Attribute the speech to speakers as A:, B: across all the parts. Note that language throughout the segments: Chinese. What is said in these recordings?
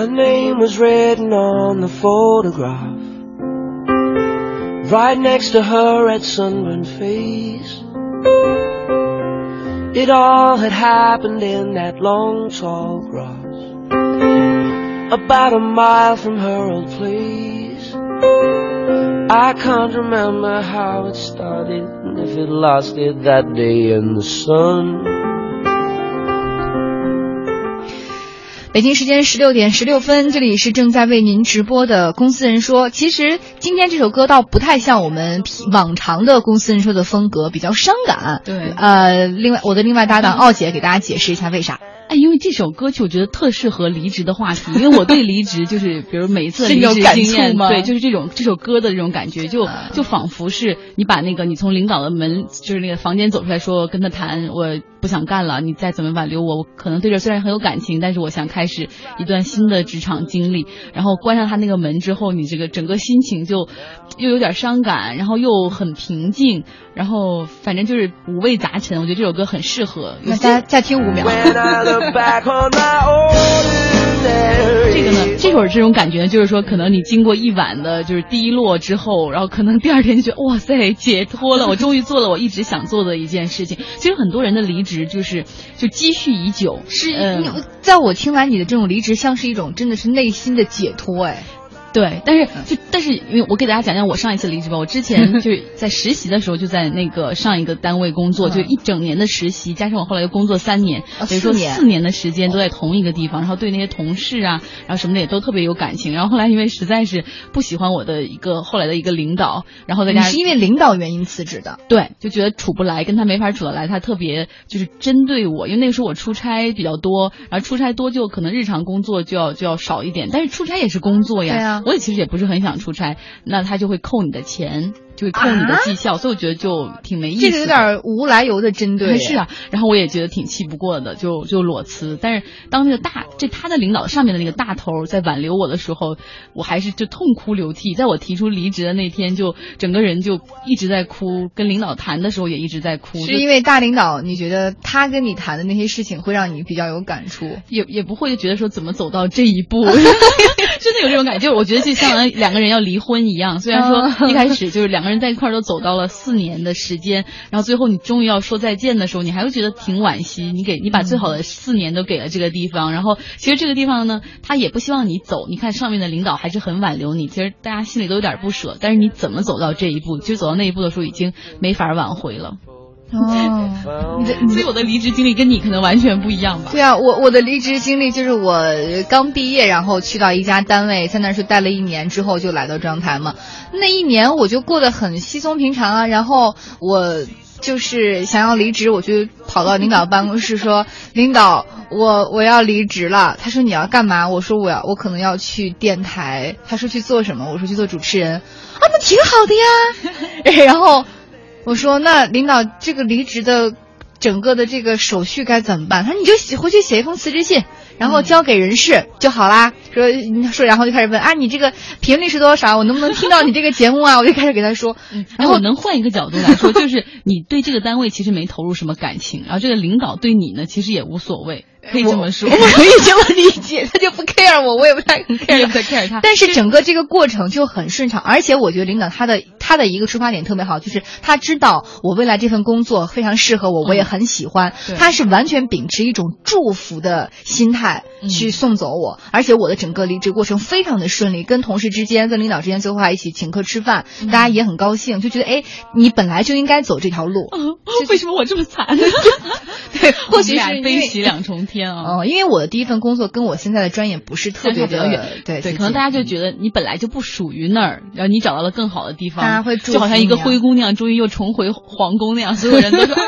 A: Her name was written on the photograph. Right next to her red sunburned face. It all had happened in that long tall grass. About a mile from her old place. I can't remember how it started and if it lasted that day in the sun.
B: 北京时间十六点十六分，这里是正在为您直播的《公司人说》。其实今天这首歌倒不太像我们往常的《公司人说》的风格，比较伤感。
C: 对，
B: 呃，另外我的另外搭档奥姐给大家解释一下为啥。
C: 哎，因为这首歌曲我觉得特适合离职的话题，因为我对离职 就是，比如每一次离职经验，对，就是这种这首歌的这种感觉，就就仿佛是你把那个你从领导的门，就是那个房间走出来说跟他谈，我不想干了，你再怎么挽留我，我可能对这虽然很有感情，但是我想开始一段新的职场经历。然后关上他那个门之后，你这个整个心情就又有点伤感，然后又很平静，然后反正就是五味杂陈。我觉得这首歌很适合。
B: 那大家再听五秒。
C: 这个呢，这会儿这种感觉呢，就是说，可能你经过一晚的就是低落之后，然后可能第二天就觉得哇塞，解脱了，我终于做了我一直想做的一件事情。其实很多人的离职就是就积蓄已久，
B: 是，在我听来，你的这种离职像是一种真的是内心的解脱，哎。
C: 对，但是就但是，因为我给大家讲讲我上一次离职吧。我之前就是在实习的时候，就在那个上一个单位工作，就一整年的实习，加上我后来又工作三年，等于说四年的时间都在同一个地方，然后对那些同事啊，然后什么的也都特别有感情。然后后来因为实在是不喜欢我的一个后来的一个领导，然后在家
B: 是因为领导原因辞职的，
C: 对，就觉得处不来，跟他没法处得来，他特别就是针对我，因为那个时候我出差比较多，然后出差多就可能日常工作就要就要少一点，但是出差也是工作呀，
B: 对啊。
C: 我也其实也不是很想出差，那他就会扣你的钱。就会扣你的绩效，所以我觉得就挺没意思。
B: 这个有点无来由的针对。
C: 是啊，然后我也觉得挺气不过的，就就裸辞。但是当那个大这他的领导上面的那个大头在挽留我的时候，我还是就痛哭流涕。在我提出离职的那天，就整个人就一直在哭。跟领导谈的时候也一直在哭。
B: 是因为大领导，你觉得他跟你谈的那些事情会让你比较有感触？
C: 也也不会觉得说怎么走到这一步，真的有这种感觉。我觉得就像两个人要离婚一样，虽然说一开始就是两个人人在一块都走到。了四年的时间，然后最后你终于要说再见的时候，你还会觉得挺惋惜。你给你把最好的四年都给了这个地方，然后其实这个地方呢，他也不希望你走。你看上面的领导还是很挽留你，其实大家心里都有点不舍。但是你怎么走到这一步？就走到那一步的时候，已经没法挽回了。哦，所以我的离职经历跟你可能完全不一样吧？
B: 对啊，我我的离职经历就是我刚毕业，然后去到一家单位，在那是待了一年之后就来到张台嘛。那一年我就过得很稀松平常啊。然后我就是想要离职，我就跑到领导办公室说：“领导，我我要离职了。”他说：“你要干嘛？”我说：“我要我可能要去电台。”他说：“去做什么？”我说：“去做主持人。”啊，那挺好的呀。然后。我说那领导这个离职的整个的这个手续该怎么办？他说你就写回去写一封辞职信，然后交给人事就好啦。说说然后就开始问啊你这个频率是多少？我能不能听到你这个节目啊？我就开始给他说。
C: 然后我能换一个角度来说，就是你对这个单位其实没投入什么感情，然后这个领导对你呢其实也无所谓。可以这么说，
B: 我可以这么理解，他就不 care 我，我也不太 care 他。但是整个这个过程就很顺畅，而且我觉得领导他的他的一个出发点特别好，就是他知道我未来这份工作非常适合我，我也很喜欢。他是完全秉持一种祝福的心态去送走我，而且我的整个离职过程非常的顺利，跟同事之间、跟领导之间最后还一起请客吃饭，大家也很高兴，就觉得哎，你本来就应该走这条路。
C: 为什么我这么惨？
B: 对，或许是
C: 悲喜两重天。
B: 哦，因为我的第一份工作跟我现在的专业不是特别
C: 的远，
B: 对
C: 对，可能大家就觉得你本来就不属于那儿，然后你找到了更好的地方，
B: 大
C: 就好像一个灰姑娘终于又重回皇宫那样，所有人都说 啊，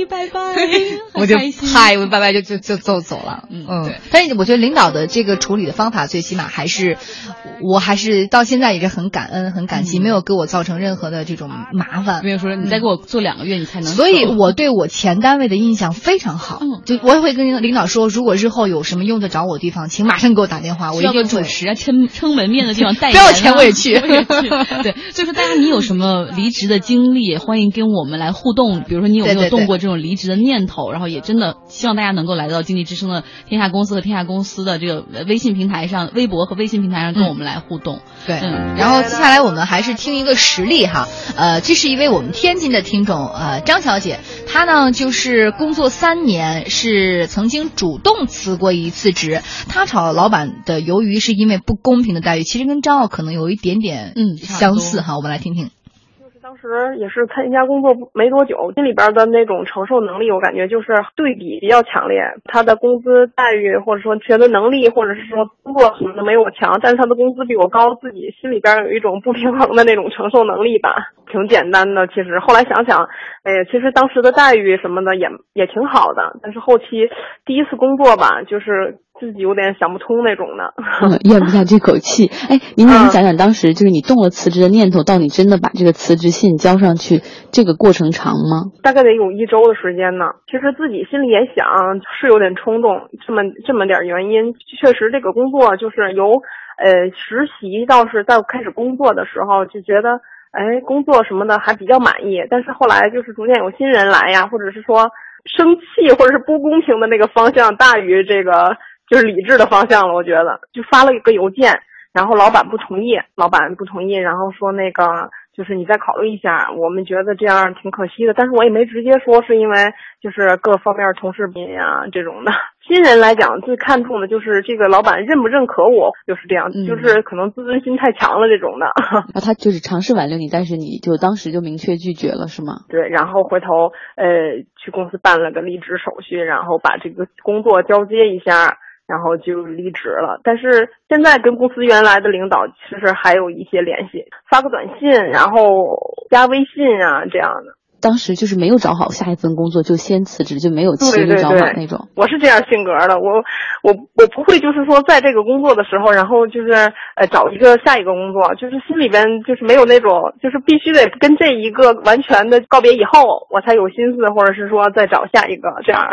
C: 灰拜拜，
B: 我就嗨，我拜拜就就就走走了，嗯。但是我觉得领导的这个处理的方法，最起码还是，我还是到现在也是很感恩很感激，没有给我造成任何的这种麻烦，
C: 没有说你再给我做两个月你才能，
B: 所以我对我前单位的印象非常好，嗯，就我也会跟领导说，如果日后有什么用得着我的地方，请马上给我打电话，我一定
C: 主持啊，撑撑门面的地方代
B: 言，不要钱我也去。
C: 对，所以说大家你有什么离职的经历，欢迎跟我们来互动。比如说你有没有动过这种离职的念头，然后也真的希望大家能够来到经济之声的天下公司和天下公司的这个微信平台上、微博和微信平台上跟我们来互动。
B: 对，然后接下来我们还是听一个实例哈，呃，这是一位我们天津的听众，呃，张小姐，她呢就是工作三年，是曾经主动辞过一次职，她炒老板的鱿鱼是因为不公平的待遇，其实跟张奥可能有一点点
C: 嗯
B: 相似哈，我们来听听。
D: 当时也是参加工作没多久，心里边的那种承受能力，我感觉就是对比比较强烈。他的工资待遇，或者说学的能力，或者是说工作什么的没有我强，但是他的工资比我高，自己心里边有一种不平衡的那种承受能力吧。挺简单的，其实后来想想，哎呀，其实当时的待遇什么的也也挺好的，但是后期第一次工作吧，就是自己有点想不通那种的。
E: 嗯，咽不下这口气。哎，您能讲讲当时就是你动了辞职的念头，到你真的把这个辞职信交上去，这个过程长吗？
D: 大概得有一周的时间呢。其实自己心里也想，是有点冲动，这么这么点原因。确实，这个工作就是由呃实习到是在开始工作的时候就觉得。哎，工作什么的还比较满意，但是后来就是逐渐有新人来呀，或者是说生气或者是不公平的那个方向大于这个就是理智的方向了。我觉得就发了一个邮件，然后老板不同意，老板不同意，然后说那个就是你再考虑一下，我们觉得这样挺可惜的。但是我也没直接说是因为就是各方面同事比呀这种的。新人来讲，最看重的就是这个老板认不认可我，就是这样，
E: 嗯
D: 就是可能自尊心太强了这种的。
E: 然 后他就是尝试挽留你，但是你就当时就明确拒绝了，是吗？
D: 对，然后回头呃去公司办了个离职手续，然后把这个工作交接一下，然后就离职了。但是现在跟公司原来的领导其实还有一些联系，发个短信，然后加微信啊这样的。
E: 当时就是没有找好下一份工作就先辞职，就没有骑驴找马那种。
D: 我是这样性格的，我我我不会就是说在这个工作的时候，然后就是呃找一个下一个工作，就是心里边就是没有那种就是必须得跟这一个完全的告别以后，我才有心思，或者是说再找下一个这样。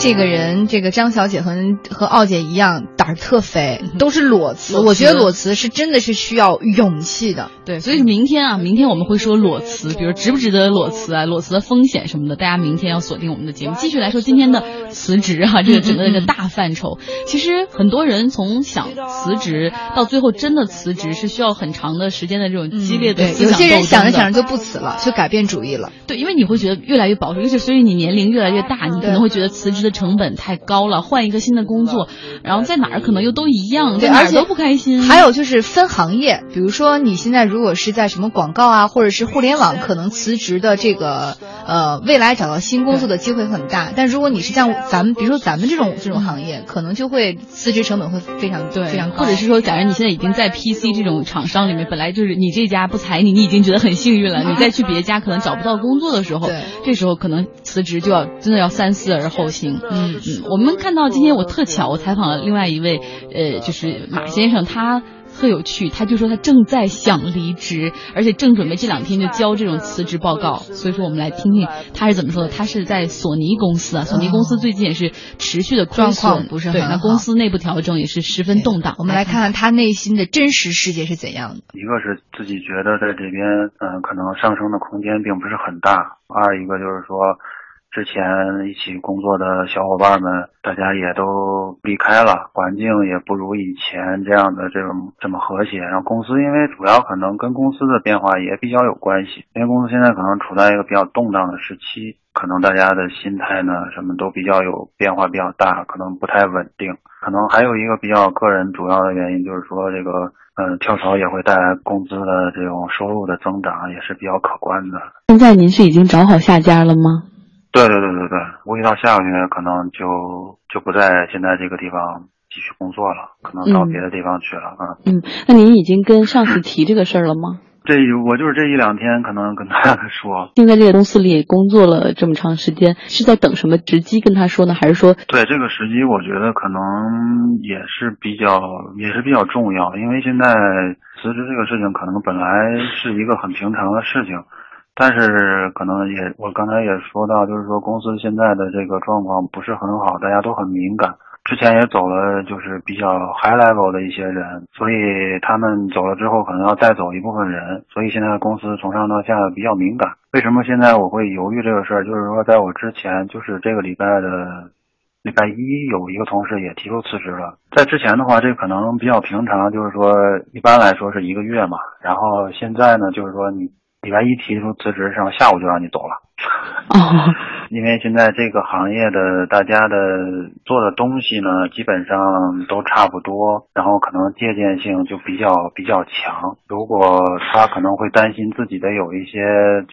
B: 这个人，这个张小姐和和奥姐一样，胆儿特肥，都是裸辞。我觉得裸辞是真的是需要勇气的。
C: 对，所以明天啊，明天我们会说裸辞，比如值不值得裸辞啊，裸辞的风险什么的，大家明天要锁定我们的节目，继续来说今天的辞职啊，这个整个的一个大范畴。其实很多人从想辞职到最后真的辞职，是需要很长的时间的这种激烈的思
B: 有些人想着
C: 着
B: 想着就不辞了，就改变主意了。
C: 对，因为你会觉得越来越保守，尤其随着你年龄越来越大，你可能会觉得辞职的成本太高了，换一个新的工作，然后在哪儿可能又都一样，在哪
B: 而且
C: 儿都不开心。
B: 还有就是分行业，比如说你现在如果是在什么广告啊，或者是互联网，可能辞职的这个呃未来找到新工作的机会很大。但如果你是像咱们，比如说咱们这种这种行业，可能就会辞职成本会非常
C: 对，
B: 非常高，
C: 或者是说，假如你现在已经在 PC 这种厂商里面，本来就是你这家不裁你，你已经觉得很幸运了，你再去别家可能找不到工作的时候，这时候可能辞职就要真的要三思而后行。
B: 嗯
C: 嗯，我们看到今天我特巧，我采访了另外一位，呃，就是马先生，他。特有趣，他就说他正在想离职，而且正准备这两天就交这种辞职报告。所以说，我们来听听他是怎么说的。他是在索尼公司啊，索尼公司最近也是持续的亏
B: 状，况不是
C: 对，那
B: 很好
C: 公司内部调整也是十分动荡。
B: 我们来看看他内心的真实世界是怎样的。
F: 一个是自己觉得在这边，嗯、可能上升的空间并不是很大；二一个就是说，之前一起工作的小伙伴们，大家也都离开了，环境也不如以前这样的这种这么和谐。然后公司因为主要可能跟公司的变化也比较有关系，因为公司现在可能处在一个比较动荡的时期，可能大家的心态呢什么都比较有变化，比较大，可能不太稳定。可能还有一个比较个人主要的原因就是说这个。嗯，跳槽也会带来工资的这种收入的增长，也是比较可观的。
E: 现在您是已经找好下家了吗？
F: 对对对对对，估计到下个月可能就就不在现在这个地方继续工作了，可能到别的地方去了啊。
E: 嗯，那您已经跟上司提这个事儿了吗？
F: 这我就是这一两天可能跟他 说，
E: 并在这个公司里工作了这么长时间，是在等什么时机跟他说呢？还是说
F: 对这个时机，我觉得可能也是比较也是比较重要，因为现在辞职这个事情可能本来是一个很平常的事情，但是可能也我刚才也说到，就是说公司现在的这个状况不是很好，大家都很敏感。之前也走了，就是比较 high level 的一些人，所以他们走了之后，可能要带走一部分人，所以现在公司从上到下比较敏感。为什么现在我会犹豫这个事儿？就是说，在我之前，就是这个礼拜的礼拜一，有一个同事也提出辞职了。在之前的话，这可能比较平常，就是说一般来说是一个月嘛。然后现在呢，就是说你礼拜一提出辞职，上下午就让你走了。
E: 哦，
F: 因为现在这个行业的大家的做的东西呢，基本上都差不多，然后可能借鉴性就比较比较强。如果他可能会担心自己的有一些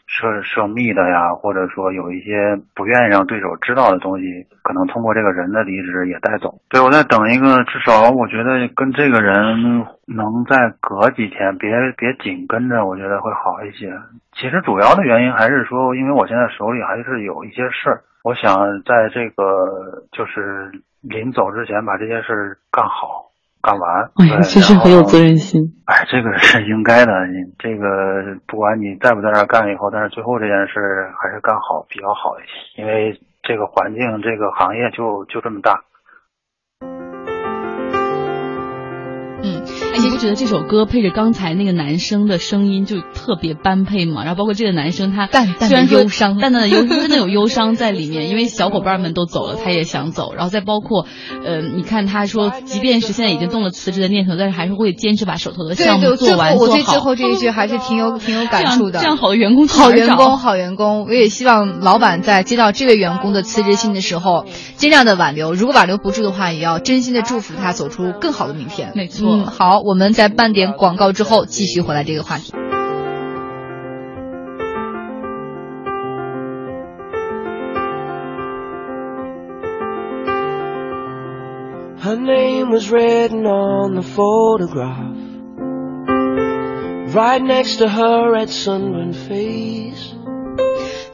F: 涉涉密的呀，或者说有一些不愿意让对手知道的东西，可能通过这个人的离职也带走。对我在等一个，至少我觉得跟这个人能再隔几天，别别紧跟着，我觉得会好一些。其实主要的原因还是说，因为我现在手里还是有一些事儿，我想在这个就是临走之前把这些事儿干好、干完。
E: 哎呀，其实很有责任心。
F: 哎，这个是应该的。你这个不管你在不在那儿干以后，但是最后这件事还是干好比较好一些，因为这个环境、这个行业就就这么大。
C: 你不觉得这首歌配着刚才那个男生的声音就特别般配吗？然后包括这个男生他
B: 淡淡
C: 的
B: 忧伤，
C: 淡淡的忧，真的有忧伤在里面，因为小伙伴们都走了，他也想走。然后再包括，呃，你看他说，即便是现在已经动了辞职的念头，但是还是会坚持把手头的项目做完
B: 做好。我对最后这一句还是挺有挺有感触的。
C: 这样好的员工，
B: 好员工，好员工。我也希望老板在接到这位员工的辞职信的时候，尽量的挽留。如果挽留不住的话，也要真心的祝福他走出更好的明天。
C: 没错。
B: 好，我 们。在半点广告之后，继续回来这个话题。Her name was written on the photograph, right next to her red sunburned face.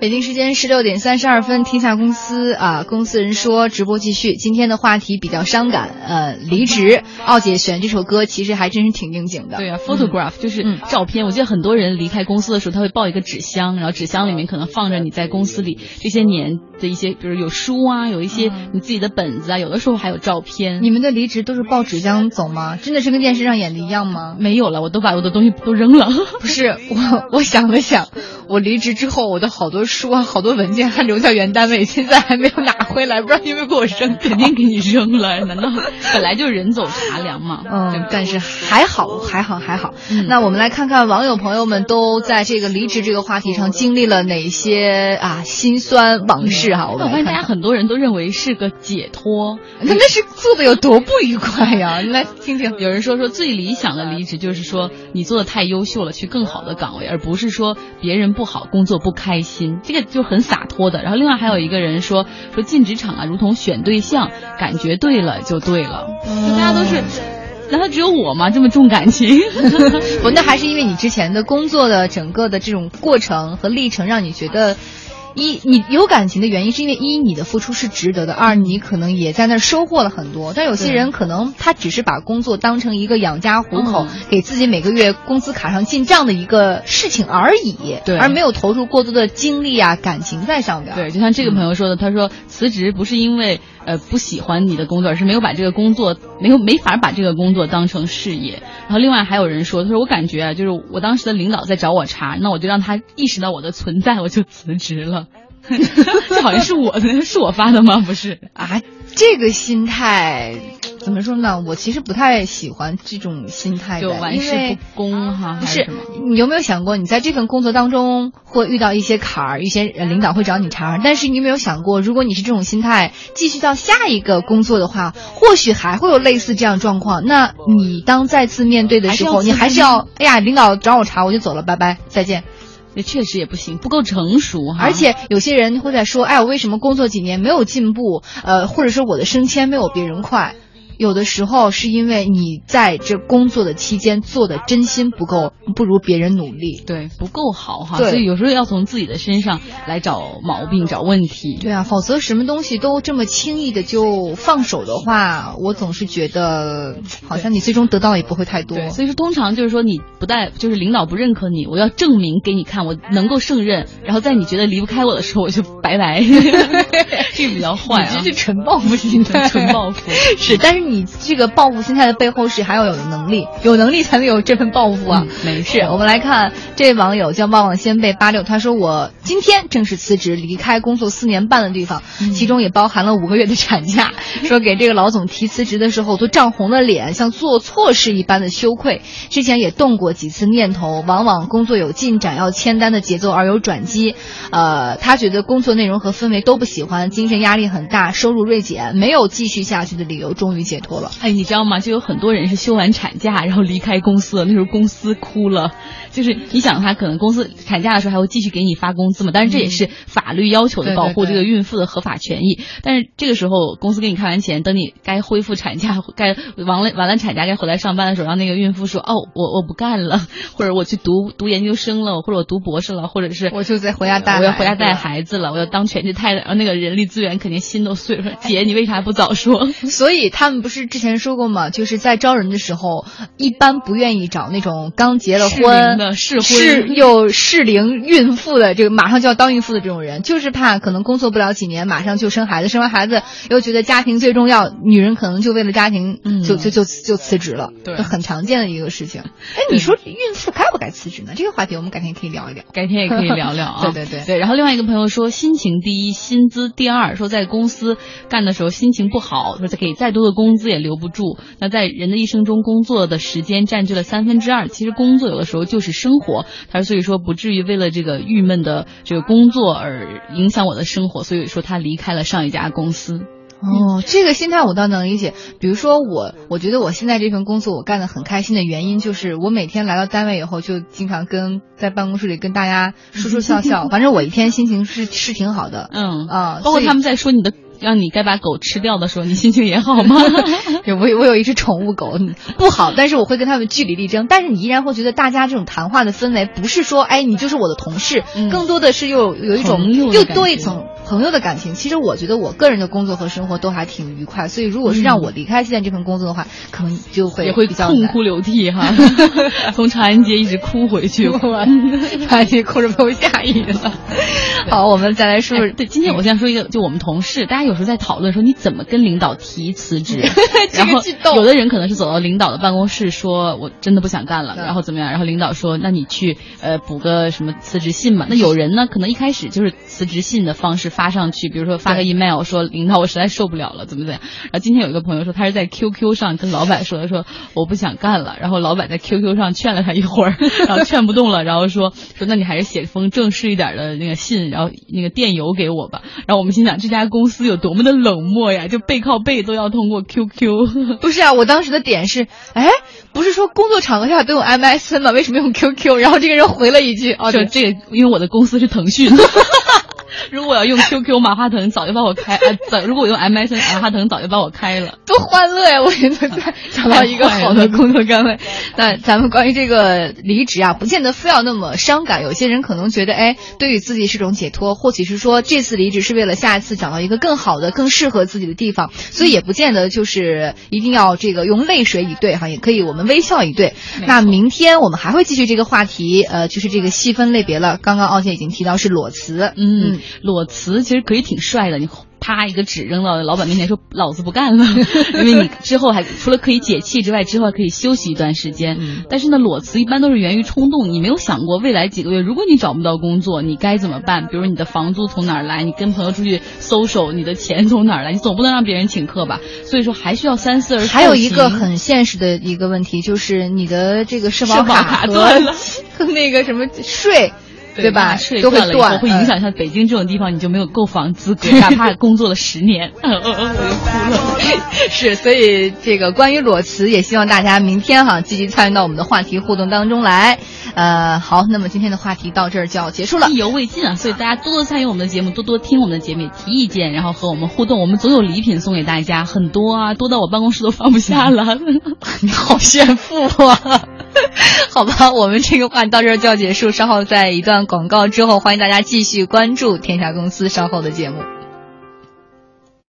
B: 北京时间十六点三十二分，天下公司啊，公司人说直播继续。今天的话题比较伤感，呃，离职。奥姐选这首歌其实还真是挺应景的。
C: 对啊，photograph 就是照片。我记得很多人离开公司的时候，他会抱一个纸箱，然后纸箱里面可能放着你在公司里这些年的一些，比如有书啊，有一些你自己的本子啊，有的时候还有照片。
B: 你们的离职都是抱纸箱走吗？真的是跟电视上演的一样吗？
C: 没有了，我都把我的东西都扔了。
B: 不是我，我想了想，我离职之后，我的好多。书啊，好多文件还留在原单位，现在还没有拿回来，不知道有没有给我扔，
C: 肯定给你扔了。难道 本来就人走茶凉嘛？
B: 嗯，但是还好，还好，还好。那我们来看看网友朋友们都在这个离职这个话题上经历了哪些啊心酸往事哈。我
C: 发现大家很多人都认为是个解脱，
B: 那那是做的有多不愉快呀？来听听，
C: 有人说说最理想的离职就是说你做的太优秀了，去更好的岗位，而不是说别人不好，工作不开心。这个就很洒脱的。然后另外还有一个人说说进职场啊，如同选对象，感觉对了就对了。就大家都是，难道只有我吗？这么重感情？
B: 不，那还是因为你之前的工作的整个的这种过程和历程，让你觉得。一，你有感情的原因是因为一，你的付出是值得的；二，你可能也在那儿收获了很多。但有些人可能他只是把工作当成一个养家糊口、给自己每个月工资卡上进账的一个事情而已，
C: 对，
B: 而没有投入过多的精力啊、感情在上边。
C: 对，就像这个朋友说的，他说辞职不是因为呃不喜欢你的工作，而是没有把这个工作没有没法把这个工作当成事业。然后另外还有人说，他说我感觉啊，就是我当时的领导在找我茬，那我就让他意识到我的存在，我就辞职了。这好像是我的，是我发的吗？不是
B: 啊，这个心态怎么说呢？我其实不太喜欢这种心态
C: 的，玩世不恭哈。
B: 不是，你有没有想过，你在这份工作当中会遇到一些坎儿，一些领导会找你茬儿？但是你有没有想过，如果你是这种心态，继续到下一个工作的话，或许还会有类似这样状况。那你当再次面对的时候，你还是要，哎呀，领导找我茬，我就走了，拜拜，再见。
C: 那确实也不行，不够成熟。
B: 而且有些人会在说，哎，我为什么工作几年没有进步？呃，或者说我的升迁没有别人快？有的时候是因为你在这工作的期间做的真心不够，不如别人努力。
C: 对，不够好哈。所以有时候要从自己的身上来找毛病、找问题。
B: 对啊，否则什么东西都这么轻易的就放手的话，我总是觉得好像你最终得到也不会太多。
C: 对，所以说通常就是说你不带，就是领导不认可你，我要证明给你看，我能够胜任，然后在你觉得离不开我的时候，我就拜拜，这个比较坏啊
B: 你，这是纯报复性的，
C: 纯报复。
B: 是，但是你这个报复心态的背后是还要有能力，有能力才能有这份报复啊。
C: 嗯没
B: 事我们来看这位网友叫旺旺仙贝八六，他说我今天正式辞职，离开工作四年半的地方，
C: 嗯
B: 其中也包含了五个月的产假。说给这个老总提辞职的时候都涨红了脸，像做错事一般的羞愧。之前也动过几次念头，往往工作有进展要签单的节奏而有转机。呃，他觉得工作内容和氛围都不喜欢，精神压力很大，收入锐减，没有继续下去的理由，终于解脱了。
C: 哎，你知道吗？就有很多人是休完产假然后离开公司了，那时候公司哭了。就是你想，他可能公司产假的时候还会继续给你发工资嘛，但是这也是法律要求的保护这个孕妇的合法权益。但是这个时候公司给你开完钱，等你该恢复产假、该完了完了产假该回来上班的时候，让那个孕妇说：“哦，我我不干了，或者我去读读研究生了，或者我读博士了，或者是
B: 我就在回家带
C: 我要回家带
B: 孩子了
C: 孩子了，我要当全职太太。”然后那个人力资源肯定心都碎了，：“姐，你为啥不早说？”
B: 所以他们不是之前说过嘛？就是在招人的时候，一般不愿意找那种刚结了婚
C: 龄的适婚
B: 适又适龄孕妇的，这个马上就要当孕妇的这种人，就是怕可能工作不了几年，马上就生孩子，生完孩子又觉得家庭最重要，女人可能就为了家庭
C: 嗯
B: 就、就就就辞职了，
C: 对
B: 很常见的一个事情。哎，你说孕妇该不该辞职呢？这个话题我们改天可以聊一聊。
C: 改天也可以聊聊啊。
B: 对对对
C: 对。然后另外一个朋友说，心情第一，薪资第二。说在公司干的时候心情不好，说给再多的工资也留不住。那在人的一生中，工作的时间占据了三分之二。其实工作有的时候就是生活。他说，所以说不至于为了这个郁闷的这个工作而影响我的生活。所以说他离开了上一家公司。
B: 哦，这个心态我倒能理解。比如说我，我觉得我现在这份工作我干得很开心的原因，就是我每天来到单位以后，就经常跟在办公室里跟大家说说笑笑，反正我一天心情是是挺好的。
C: 嗯
B: 啊
C: 包括他们在说你的。让你该把狗吃掉的时候，你心情也好吗？
B: 有我有我有一只宠物狗，嗯不好，但是我会跟他们据理力争。但是你依然会觉得大家这种谈话的氛围，不是说哎你就是我的同事，
C: 嗯
B: 更多的是又有一种又多一层朋友的感情。其实我觉得我个人的工作和生活都还挺愉快，所以如果是让我离开现在这份工作的话，可能就会
C: 嗯也会
B: 比较
C: 痛哭流涕哈，从长安街一直哭回去。
B: 长安街哭着被我吓晕了。好，我们再来说说
C: 哎对，今天我先说一个，就我们同事，大家有时候在讨论说你怎么跟领导提辞职，然后有的人可能是走到领导的办公室说，我真的不想干了，
B: 嗯
C: 然后怎么样，然后领导说，那你去呃补个什么辞职信吧。那 有人呢，可能一开始就是辞职信的方式发上去，比如说发个 email 说领导我实在受不了了，怎么怎么样。然后今天有一个朋友说他是在 QQ 上跟老板说的，说我不想干了，然后老板在 QQ 上劝了他一会儿，然后劝不动了，然后说说那你还是写封正式一点的那个信，然后那个电邮给我吧。然后我们心想这家公司有多么的冷漠呀，就背靠背都要通过 QQ。
B: 不是啊，我当时的点是，哎，不是说工作场合下都用 MSN 吗？为什么用 QQ？然后这个人回了一句，哦，
C: 就，这个，因为我的公司是腾讯。如果我要用 QQ，马化腾早就把我开。呃，早如果我用 MSN，马化腾早就把我开了。
B: 多欢乐呀！我觉得在找到一个好的工作岗位。那咱们关于这个离职啊，不见得非要那么伤感。有些人可能觉得，哎，对于自己是种解脱，或许是说这次离职是为了下一次找到一个更好的、更适合自己的地方，所以也不见得就是一定要这个用泪水以对哈，也可以我们微笑以对。那明天我们还会继续这个话题，呃，就是这个细分类别了。刚刚傲姐已经提到是裸辞，
C: 嗯，裸辞其实可以挺帅的，你啪一个纸扔到老板面前说老子不干了，因为你之后还除了可以解气之外，之后还可以休息一段时间。
B: 嗯
C: 但是呢，裸辞一般都是源于冲动，你没有想过未来几个月，如果你找不到工作，你该怎么办？比如你的房租从哪儿来？你跟朋友出去搜手，你的钱从哪儿来？你总不能让别人请客吧？所以说还需要三思而。
B: 还有一个很现实的一个问题，就是你的这个社保
C: 卡断了
B: 和那个什么税，对吧？
C: 税
B: 都会
C: 断会影响
B: 嗯。
C: 像北京这种地方，你就没有购房资格，哪怕工作了十年，我就哭了。
B: 是，所以这个关于裸辞，也希望大家明天哈积极参与到我们的话题互动当中来。呃，好，那么今天的话题到这儿就要结束了，
C: 意犹未尽啊，所以大家多多参与我们的节目，多多听我们的节目，提意见，然后和我们互动，我们总有礼品送给大家，很多啊，多到我办公室都放不下了。
B: 你好炫富啊！好吧，我们这个话到这儿就要结束，稍后在一段广告之后，欢迎大家继续关注天下公司稍后的节目。